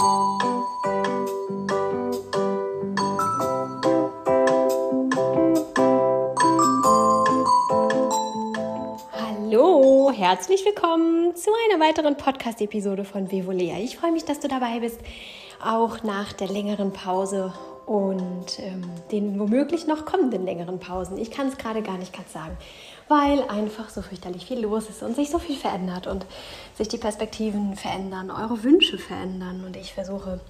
Hallo, herzlich willkommen zu einer weiteren Podcast-Episode von Vivolea. Ich freue mich, dass du dabei bist, auch nach der längeren Pause und ähm, den womöglich noch kommenden längeren Pausen. Ich kann es gerade gar nicht ganz sagen, weil einfach so fürchterlich viel los ist und sich so viel verändert und sich die Perspektiven verändern, eure Wünsche verändern. Und ich versuche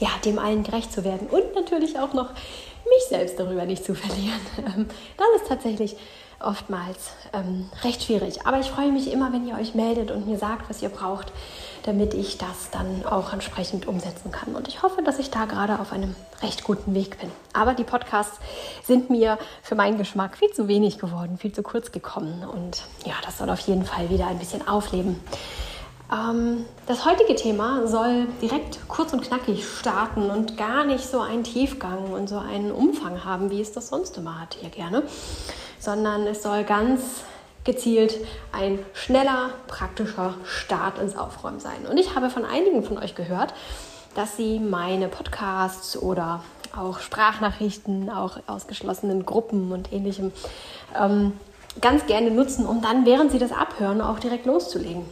ja, dem allen gerecht zu werden und natürlich auch noch mich selbst darüber nicht zu verlieren. Ähm, das ist tatsächlich oftmals ähm, recht schwierig. Aber ich freue mich immer, wenn ihr euch meldet und mir sagt, was ihr braucht, damit ich das dann auch entsprechend umsetzen kann. Und ich hoffe, dass ich da gerade auf einem recht guten Weg bin. Aber die Podcasts sind mir für meinen Geschmack viel zu wenig geworden, viel zu kurz gekommen. Und ja, das soll auf jeden Fall wieder ein bisschen aufleben. Ähm, das heutige Thema soll direkt kurz und knackig starten und gar nicht so einen Tiefgang und so einen Umfang haben, wie es das sonst immer hat hier gerne, sondern es soll ganz gezielt ein schneller, praktischer Start ins Aufräumen sein. Und ich habe von einigen von euch gehört, dass sie meine Podcasts oder auch Sprachnachrichten, auch aus geschlossenen Gruppen und ähnlichem ähm, ganz gerne nutzen, um dann, während sie das abhören, auch direkt loszulegen.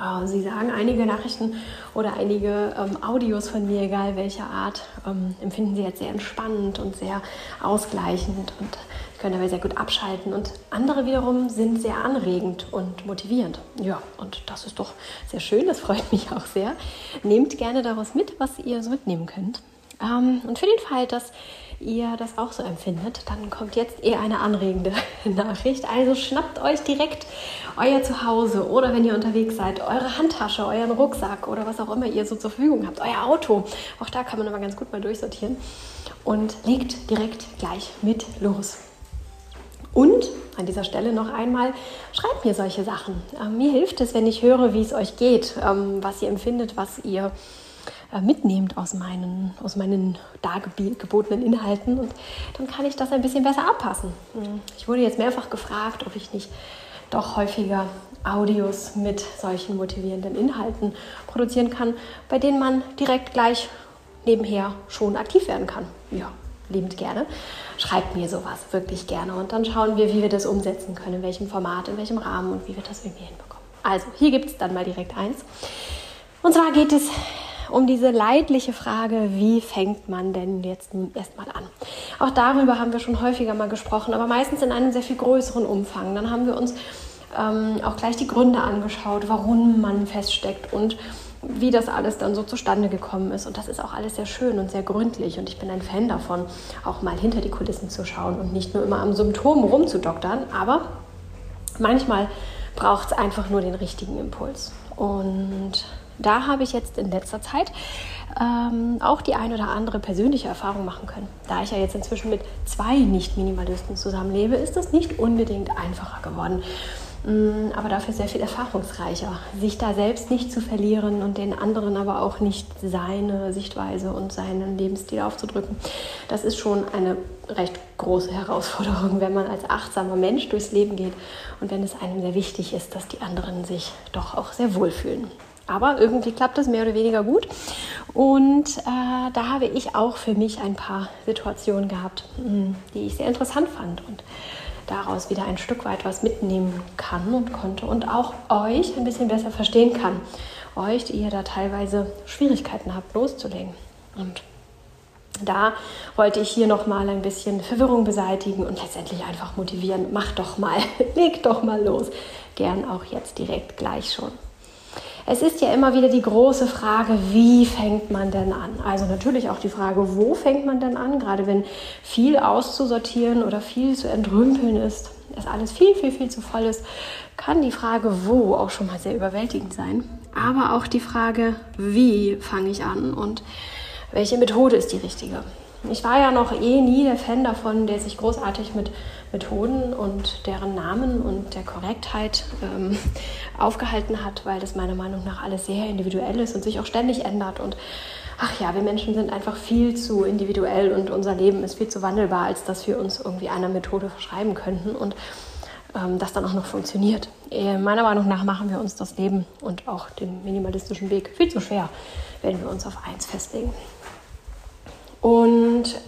Äh, Sie sagen, einige Nachrichten oder einige ähm, Audios von mir, egal welcher Art, ähm, empfinden Sie jetzt sehr entspannend und sehr ausgleichend und können dabei sehr gut abschalten. Und andere wiederum sind sehr anregend und motivierend. Ja, und das ist doch sehr schön, das freut mich auch sehr. Nehmt gerne daraus mit, was ihr so mitnehmen könnt. Ähm, und für den Fall, dass ihr das auch so empfindet, dann kommt jetzt eher eine anregende Nachricht. Also schnappt euch direkt euer Zuhause oder wenn ihr unterwegs seid, eure Handtasche, euren Rucksack oder was auch immer ihr so zur Verfügung habt, euer Auto. Auch da kann man immer ganz gut mal durchsortieren und legt direkt gleich mit los. Und an dieser Stelle noch einmal, schreibt mir solche Sachen. Ähm, mir hilft es, wenn ich höre, wie es euch geht, ähm, was ihr empfindet, was ihr mitnehmt aus meinen, aus meinen dargebotenen Inhalten. Und dann kann ich das ein bisschen besser abpassen. Hm, ich wurde jetzt mehrfach gefragt, ob ich nicht doch häufiger Audios mit solchen motivierenden Inhalten produzieren kann, bei denen man direkt gleich nebenher schon aktiv werden kann. Ja, liebend gerne. Schreibt mir sowas wirklich gerne und dann schauen wir, wie wir das umsetzen können, in welchem Format, in welchem Rahmen und wie wir das irgendwie hinbekommen. Also, hier gibt es dann mal direkt eins. Und zwar geht es um diese leidliche Frage, wie fängt man denn jetzt erstmal an? Auch darüber haben wir schon häufiger mal gesprochen, aber meistens in einem sehr viel größeren Umfang. Dann haben wir uns ähm, auch gleich die Gründe angeschaut, warum man feststeckt und wie das alles dann so zustande gekommen ist. Und das ist auch alles sehr schön und sehr gründlich. Und ich bin ein Fan davon, auch mal hinter die Kulissen zu schauen und nicht nur immer am Symptom rumzudoktern. Aber manchmal braucht es einfach nur den richtigen Impuls. Und da habe ich jetzt in letzter Zeit ähm, auch die ein oder andere persönliche Erfahrung machen können. Da ich ja jetzt inzwischen mit zwei Nicht-Minimalisten zusammenlebe, ist das nicht unbedingt einfacher geworden. Mm, aber dafür sehr viel erfahrungsreicher. Sich da selbst nicht zu verlieren und den anderen aber auch nicht seine Sichtweise und seinen Lebensstil aufzudrücken, das ist schon eine recht große Herausforderung, wenn man als achtsamer Mensch durchs Leben geht und wenn es einem sehr wichtig ist, dass die anderen sich doch auch sehr wohlfühlen. Aber irgendwie klappt das mehr oder weniger gut. Und äh, da habe ich auch für mich ein paar Situationen gehabt, mm, die ich sehr interessant fand. Und daraus wieder ein Stück weit was mitnehmen kann und konnte und auch euch ein bisschen besser verstehen kann. Euch, die ihr da teilweise Schwierigkeiten habt, loszulegen. Und da wollte ich hier nochmal ein bisschen Verwirrung beseitigen und letztendlich einfach motivieren. Macht doch mal, legt doch mal los. Gern auch jetzt direkt gleich schon. Es ist ja immer wieder die große Frage, wie fängt man denn an? Also natürlich auch die Frage, wo fängt man denn an? Gerade wenn viel auszusortieren oder viel zu entrümpeln ist, es alles viel, viel, viel zu voll ist, kann die Frage, wo auch schon mal sehr überwältigend sein. Aber auch die Frage, wie fange ich an und welche Methode ist die richtige? Ich war ja noch eh nie der Fan davon, der sich großartig mit Methoden und deren Namen und der Korrektheit ähm, aufgehalten hat, weil das meiner Meinung nach alles sehr individuell ist und sich auch ständig ändert. Und ach ja, wir Menschen sind einfach viel zu individuell und unser Leben ist viel zu wandelbar, als dass wir uns irgendwie einer Methode verschreiben könnten. Und ähm, das dann auch noch funktioniert. Äh, meiner Meinung nach machen wir uns das Leben und auch den minimalistischen Weg viel zu schwer, wenn wir uns auf eins festlegen. Und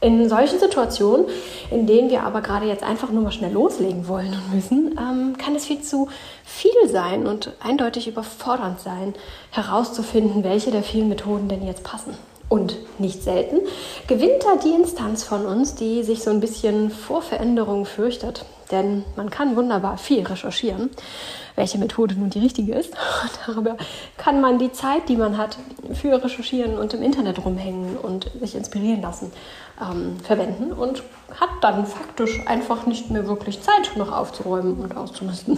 in solchen Situationen, in denen wir aber gerade jetzt einfach nur mal schnell loslegen wollen und müssen, ähm, kann es viel zu viel sein und eindeutig überfordernd sein, herauszufinden, welche der vielen Methoden denn jetzt passen. Und nicht selten gewinnt da die Instanz von uns, die sich so ein bisschen vor Veränderungen fürchtet. Denn man kann wunderbar viel recherchieren, welche Methode nun die richtige ist. darüber kann man die Zeit, die man hat, für Recherchieren und im Internet rumhängen und sich inspirieren lassen, ähm, verwenden und hat dann faktisch einfach nicht mehr wirklich Zeit, noch aufzuräumen und auszumisten.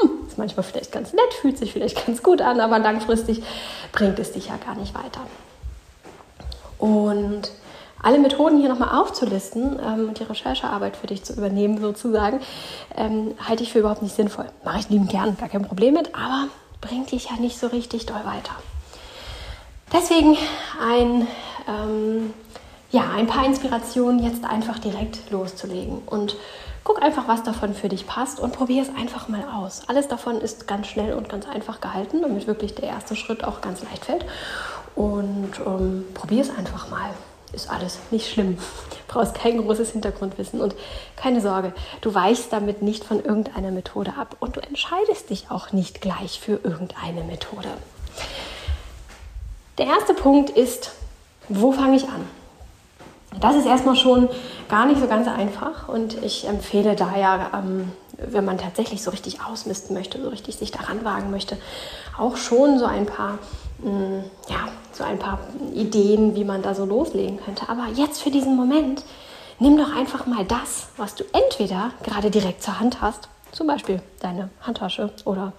Hm, ist manchmal vielleicht ganz nett, fühlt sich vielleicht ganz gut an, aber langfristig bringt es dich ja gar nicht weiter. Und alle Methoden hier nochmal aufzulisten ähm, und die Recherchearbeit für dich zu übernehmen, sozusagen, ähm, halte ich für überhaupt nicht sinnvoll. Mache ich lieben gern, gar kein Problem mit, aber bringt dich ja nicht so richtig doll weiter. Deswegen ein, ähm, ja, ein paar Inspirationen jetzt einfach direkt loszulegen und guck einfach, was davon für dich passt und probier es einfach mal aus. Alles davon ist ganz schnell und ganz einfach gehalten, damit wirklich der erste Schritt auch ganz leicht fällt. Und ähm, probier es einfach mal. Ist alles nicht schlimm. Du brauchst kein großes Hintergrundwissen und keine Sorge, du weichst damit nicht von irgendeiner Methode ab und du entscheidest dich auch nicht gleich für irgendeine Methode. Der erste Punkt ist, wo fange ich an? Das ist erstmal schon gar nicht so ganz einfach und ich empfehle daher, ähm, wenn man tatsächlich so richtig ausmisten möchte, so richtig sich daran wagen möchte, auch schon so ein paar, mm, ja, so ein paar Ideen, wie man da so loslegen könnte. Aber jetzt für diesen Moment, nimm doch einfach mal das, was du entweder gerade direkt zur Hand hast, zum Beispiel deine Handtasche oder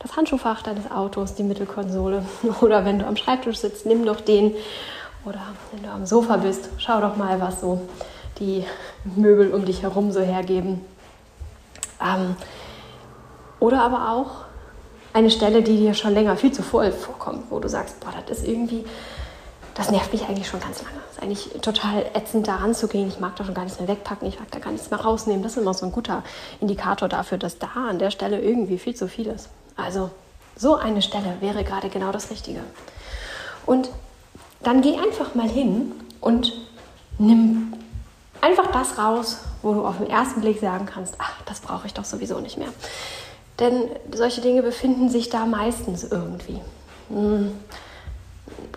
das Handschuhfach deines Autos, die Mittelkonsole oder wenn du am Schreibtisch sitzt, nimm doch den oder wenn du am Sofa bist, schau doch mal, was so die Möbel um dich herum so hergeben. Ähm, oder aber auch eine Stelle, die dir schon länger viel zu voll vorkommt, wo du sagst, boah, das ist irgendwie, das nervt mich eigentlich schon ganz lange. Das ist eigentlich total ätzend, da ranzugehen. Ich mag da schon gar nichts mehr wegpacken, ich mag da gar nichts mehr rausnehmen. Das ist immer so ein guter Indikator dafür, dass da an der Stelle irgendwie viel zu viel ist. Also so eine Stelle wäre gerade genau das Richtige. Und dann geh einfach mal hin und nimm einfach das raus, wo du auf den ersten Blick sagen kannst, ach, das brauche ich doch sowieso nicht mehr. Denn solche Dinge befinden sich da meistens irgendwie. Hm.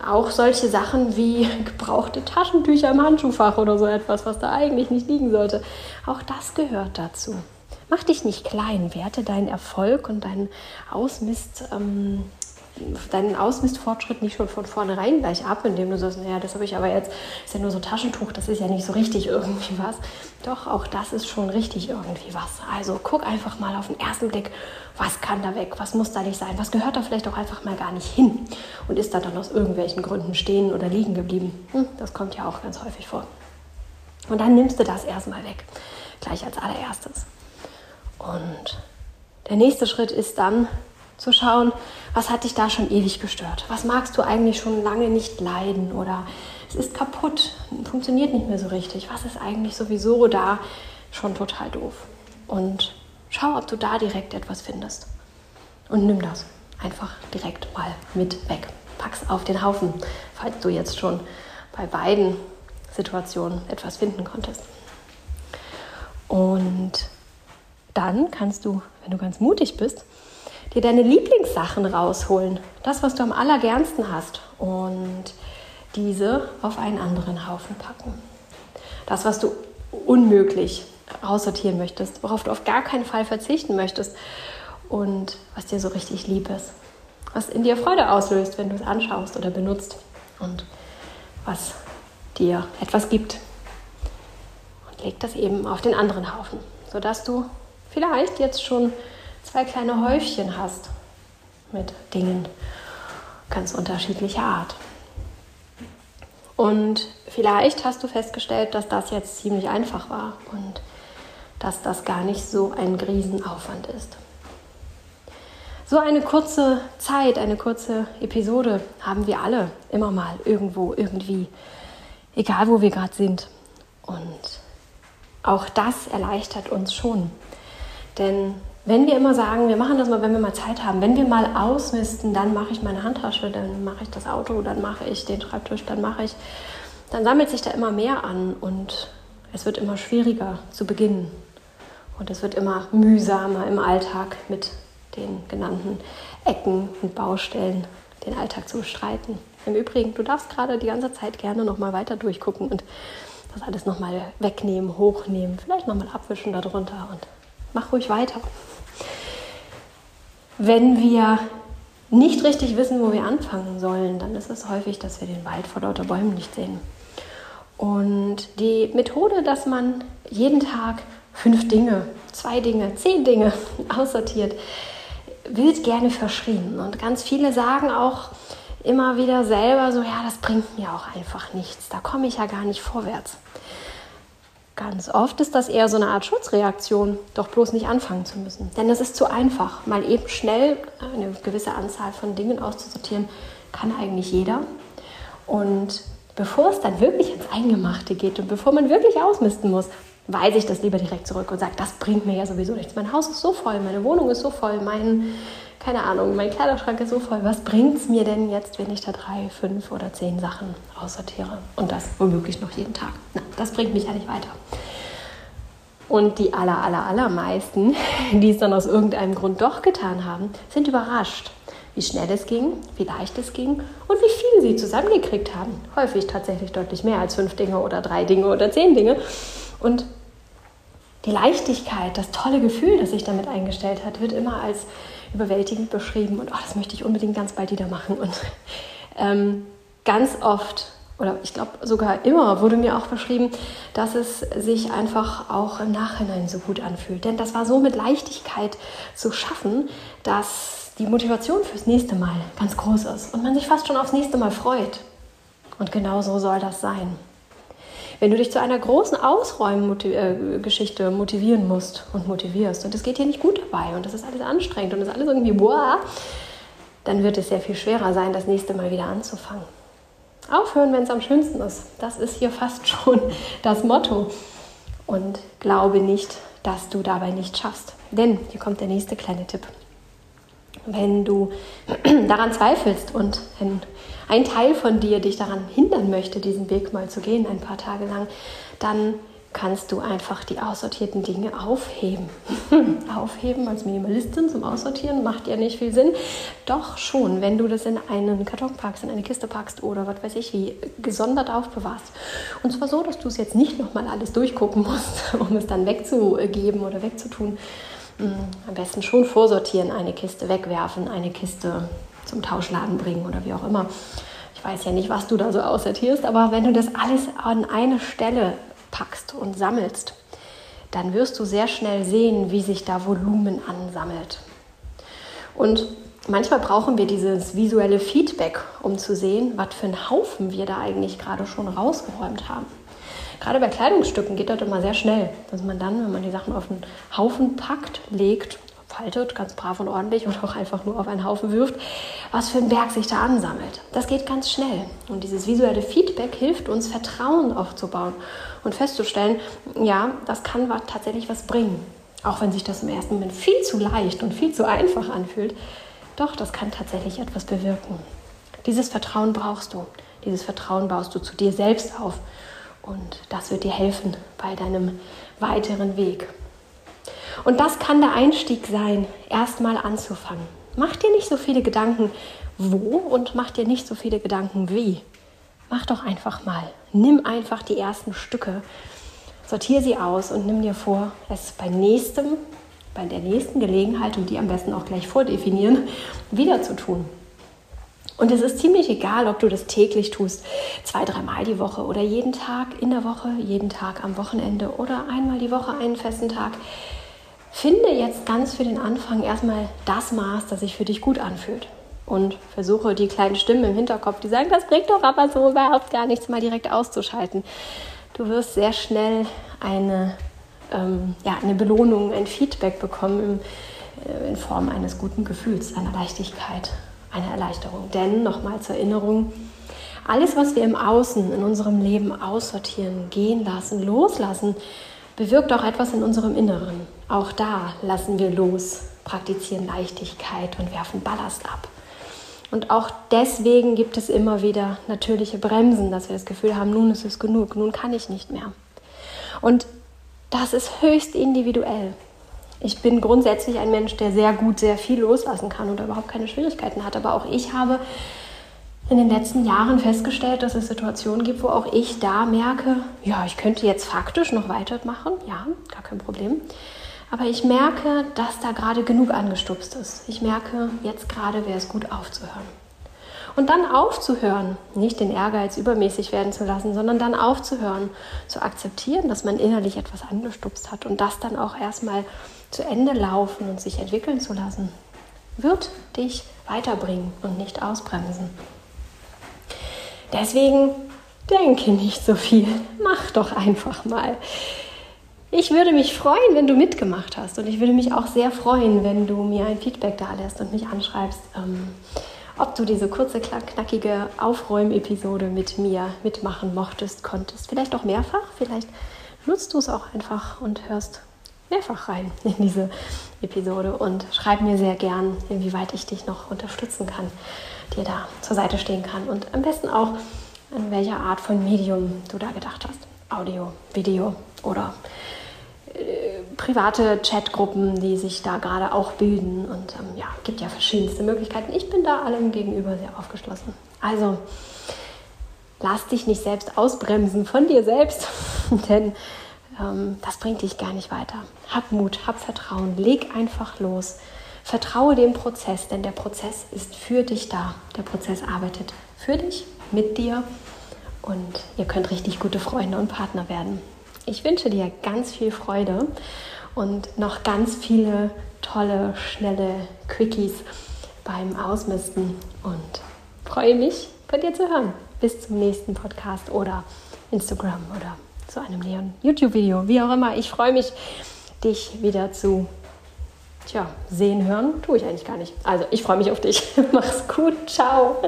Auch solche Sachen wie gebrauchte Taschentücher im Handschuhfach oder so etwas, was da eigentlich nicht liegen sollte. Auch das gehört dazu. Mach dich nicht klein, werte deinen Erfolg und deinen Ausmist. Ähm, deinen Ausmistfortschritt nicht schon von vornherein gleich ab, indem du sagst, naja, das habe ich aber jetzt, ist ja nur so Taschentuch, das ist ja nicht so richtig irgendwie was. Doch, auch das ist schon richtig irgendwie was. Also guck einfach mal auf den ersten Blick, was kann da weg, was muss da nicht sein, was gehört da vielleicht auch einfach mal gar nicht hin und ist da dann aus irgendwelchen Gründen stehen oder liegen geblieben. Hm, das kommt ja auch ganz häufig vor. Und dann nimmst du das erstmal weg, gleich als allererstes. Und der nächste Schritt ist dann, zu schauen, was hat dich da schon ewig gestört? Was magst du eigentlich schon lange nicht leiden? Oder es ist kaputt, funktioniert nicht mehr so richtig. Was ist eigentlich sowieso da schon total doof? Und schau, ob du da direkt etwas findest. Und nimm das einfach direkt mal mit weg. Pack's auf den Haufen, falls du jetzt schon bei beiden Situationen etwas finden konntest. Und dann kannst du, wenn du ganz mutig bist, dir deine Lieblingssachen rausholen, das, was du am allergernsten hast und diese auf einen anderen Haufen packen. Das, was du unmöglich aussortieren möchtest, worauf du auf gar keinen Fall verzichten möchtest und was dir so richtig lieb ist. Was in dir Freude auslöst, wenn du es anschaust oder benutzt und was dir etwas gibt. Und leg das eben auf den anderen Haufen, sodass du vielleicht jetzt schon zwei kleine Häufchen hast mit Dingen ganz unterschiedlicher Art. Und vielleicht hast du festgestellt, dass das jetzt ziemlich einfach war und dass das gar nicht so ein Riesenaufwand ist. So eine kurze Zeit, eine kurze Episode haben wir alle immer mal irgendwo, irgendwie, egal wo wir gerade sind. Und auch das erleichtert uns schon Denn wenn wir immer sagen, wir machen das mal, wenn wir mal Zeit haben, wenn wir mal ausmisten, dann mache ich meine Handtasche, dann mache ich das Auto, dann mache ich den Schreibtisch, dann mache ich, dann sammelt sich da immer mehr an und es wird immer schwieriger zu beginnen. Und es wird immer mühsamer im Alltag mit den genannten Ecken und Baustellen den Alltag zu bestreiten. Im Übrigen, du darfst gerade die ganze Zeit gerne nochmal weiter durchgucken und das alles nochmal wegnehmen, hochnehmen, vielleicht nochmal abwischen darunter und mach ruhig weiter. Wenn wir nicht richtig wissen, wo wir anfangen sollen, dann ist es häufig, dass wir den Wald vor lauter Bäumen nicht sehen. Und die Methode, dass man jeden Tag fünf Dinge, zwei Dinge, zehn Dinge aussortiert, wird gerne verschrien. Und ganz viele sagen auch immer wieder selber so, ja, das bringt mir auch einfach nichts. Da komme ich ja gar nicht vorwärts. Ganz oft ist das eher so eine Art Schutzreaktion, doch bloß nicht anfangen zu müssen. Denn es ist zu einfach. Mal eben schnell eine gewisse Anzahl von Dingen auszusortieren, kann eigentlich jeder. Und bevor es dann wirklich ins Eingemachte geht und bevor man wirklich ausmisten muss, weise ich das lieber direkt zurück und sage, das bringt mir ja sowieso nichts. Mein Haus ist so voll, meine Wohnung ist so voll, mein, keine Ahnung, mein Kleiderschrank ist so voll. Was bringt es mir denn jetzt, wenn ich da drei, fünf oder zehn Sachen aussortiere? Und das womöglich noch jeden Tag. Na, das bringt mich ja nicht weiter. Und die aller, aller, allermeisten, die es dann aus irgendeinem Grund doch getan haben, sind überrascht, wie schnell es ging, wie leicht es ging und wie viel sie zusammengekriegt haben. Häufig tatsächlich deutlich mehr als fünf Dinge oder drei Dinge oder zehn Dinge. Und die Leichtigkeit, das tolle Gefühl, das sich damit eingestellt hat, wird immer als überwältigend beschrieben und oh, das möchte ich unbedingt ganz bald wieder machen. Und ähm, ganz oft oder ich glaube sogar immer wurde mir auch beschrieben, dass es sich einfach auch im Nachhinein so gut anfühlt. Denn das war so mit Leichtigkeit zu schaffen, dass die Motivation fürs nächste Mal ganz groß ist und man sich fast schon aufs nächste Mal freut. Und genau so soll das sein. Wenn du dich zu einer großen Ausräumgeschichte motivieren musst und motivierst und es geht dir nicht gut dabei und das ist alles anstrengend und das ist alles irgendwie boah, dann wird es sehr viel schwerer sein, das nächste Mal wieder anzufangen. Aufhören, wenn es am schönsten ist. Das ist hier fast schon das Motto. Und glaube nicht, dass du dabei nicht schaffst. Denn hier kommt der nächste kleine Tipp. Wenn du daran zweifelst und wenn ein Teil von dir dich daran hindern möchte, diesen Weg mal zu gehen, ein paar Tage lang, dann kannst du einfach die aussortierten Dinge aufheben. aufheben als Minimalistin zum Aussortieren macht ja nicht viel Sinn. Doch schon, wenn du das in einen Karton packst, in eine Kiste packst oder was weiß ich wie, gesondert aufbewahrst. Und zwar so, dass du es jetzt nicht nochmal alles durchgucken musst, um es dann wegzugeben oder wegzutun. Am besten schon vorsortieren, eine Kiste wegwerfen, eine Kiste zum Tauschladen bringen oder wie auch immer. Ich weiß ja nicht, was du da so aussortierst, aber wenn du das alles an eine Stelle packst und sammelst, dann wirst du sehr schnell sehen, wie sich da Volumen ansammelt. Und manchmal brauchen wir dieses visuelle Feedback, um zu sehen, was für einen Haufen wir da eigentlich gerade schon rausgeräumt haben. Gerade bei Kleidungsstücken geht das immer sehr schnell, dass man dann, wenn man die Sachen auf einen Haufen packt, legt faltet, ganz brav und ordentlich oder auch einfach nur auf einen Haufen wirft, was für ein Berg sich da ansammelt. Das geht ganz schnell. Und dieses visuelle Feedback hilft uns, Vertrauen aufzubauen und festzustellen, ja, das kann tatsächlich was bringen. Auch wenn sich das im ersten Moment viel zu leicht und viel zu einfach anfühlt, doch, das kann tatsächlich etwas bewirken. Dieses Vertrauen brauchst du. Dieses Vertrauen baust du zu dir selbst auf. Und das wird dir helfen bei deinem weiteren Weg. Und das kann der Einstieg sein, erstmal anzufangen. Mach dir nicht so viele Gedanken, wo und mach dir nicht so viele Gedanken, wie. Mach doch einfach mal. Nimm einfach die ersten Stücke, sortiere sie aus und nimm dir vor, es bei nächstem, bei der nächsten Gelegenheit und die am besten auch gleich vordefinieren, wieder zu tun. Und es ist ziemlich egal, ob du das täglich tust, zwei, dreimal die Woche oder jeden Tag in der Woche, jeden Tag am Wochenende oder einmal die Woche einen festen Tag. Finde jetzt ganz für den Anfang erstmal das Maß, das sich für dich gut anfühlt. Und versuche die kleinen Stimmen im Hinterkopf, die sagen, das bringt doch aber so überhaupt gar nichts, mal direkt auszuschalten. Du wirst sehr schnell eine, ähm, ja, eine Belohnung, ein Feedback bekommen im, äh, in Form eines guten Gefühls, einer Leichtigkeit, einer Erleichterung. Denn, nochmal zur Erinnerung, alles, was wir im Außen, in unserem Leben aussortieren, gehen lassen, loslassen, bewirkt auch etwas in unserem Inneren. Auch da lassen wir los, praktizieren Leichtigkeit und werfen Ballast ab. Und auch deswegen gibt es immer wieder natürliche Bremsen, dass wir das Gefühl haben, nun ist es genug, nun kann ich nicht mehr. Und das ist höchst individuell. Ich bin grundsätzlich ein Mensch, der sehr gut sehr viel loslassen kann und überhaupt keine Schwierigkeiten hat. Aber auch ich habe in den letzten Jahren festgestellt, dass es Situationen gibt, wo auch ich da merke, ja, ich könnte jetzt faktisch noch weitermachen, ja, gar kein Problem. Aber ich merke, dass da gerade genug angestupst ist. Ich merke, jetzt gerade wäre es gut aufzuhören. Und dann aufzuhören, nicht den Ehrgeiz übermäßig werden zu lassen, sondern dann aufzuhören, zu akzeptieren, dass man innerlich etwas angestupst hat und das dann auch erstmal zu Ende laufen und sich entwickeln zu lassen, wird dich weiterbringen und nicht ausbremsen. Deswegen denke nicht so viel, mach doch einfach mal. Ich würde mich freuen, wenn du mitgemacht hast und ich würde mich auch sehr freuen, wenn du mir ein Feedback da lässt und mich anschreibst, ähm, ob du diese kurze, knackige Aufräumepisode mit mir mitmachen mochtest, konntest. Vielleicht auch mehrfach, vielleicht nutzt du es auch einfach und hörst mehrfach rein in diese Episode und schreib mir sehr gern, inwieweit ich dich noch unterstützen kann, dir da zur Seite stehen kann und am besten auch, an welcher Art von Medium du da gedacht hast. Audio, Video oder private Chatgruppen, die sich da gerade auch bilden. Und ähm, ja, gibt ja verschiedenste Möglichkeiten. Ich bin da allem gegenüber sehr aufgeschlossen. Also, lass dich nicht selbst ausbremsen von dir selbst, denn ähm, das bringt dich gar nicht weiter. Hab Mut, hab Vertrauen, leg einfach los. Vertraue dem Prozess, denn der Prozess ist für dich da. Der Prozess arbeitet für dich, mit dir und ihr könnt richtig gute Freunde und Partner werden. Ich wünsche dir ganz viel Freude und noch ganz viele tolle, schnelle Quickies beim Ausmisten und freue mich, von dir zu hören. Bis zum nächsten Podcast oder Instagram oder zu einem näheren YouTube-Video, wie auch immer. Ich freue mich, dich wieder zu tja, sehen, hören. Tue ich eigentlich gar nicht. Also, ich freue mich auf dich. Mach's gut. Ciao.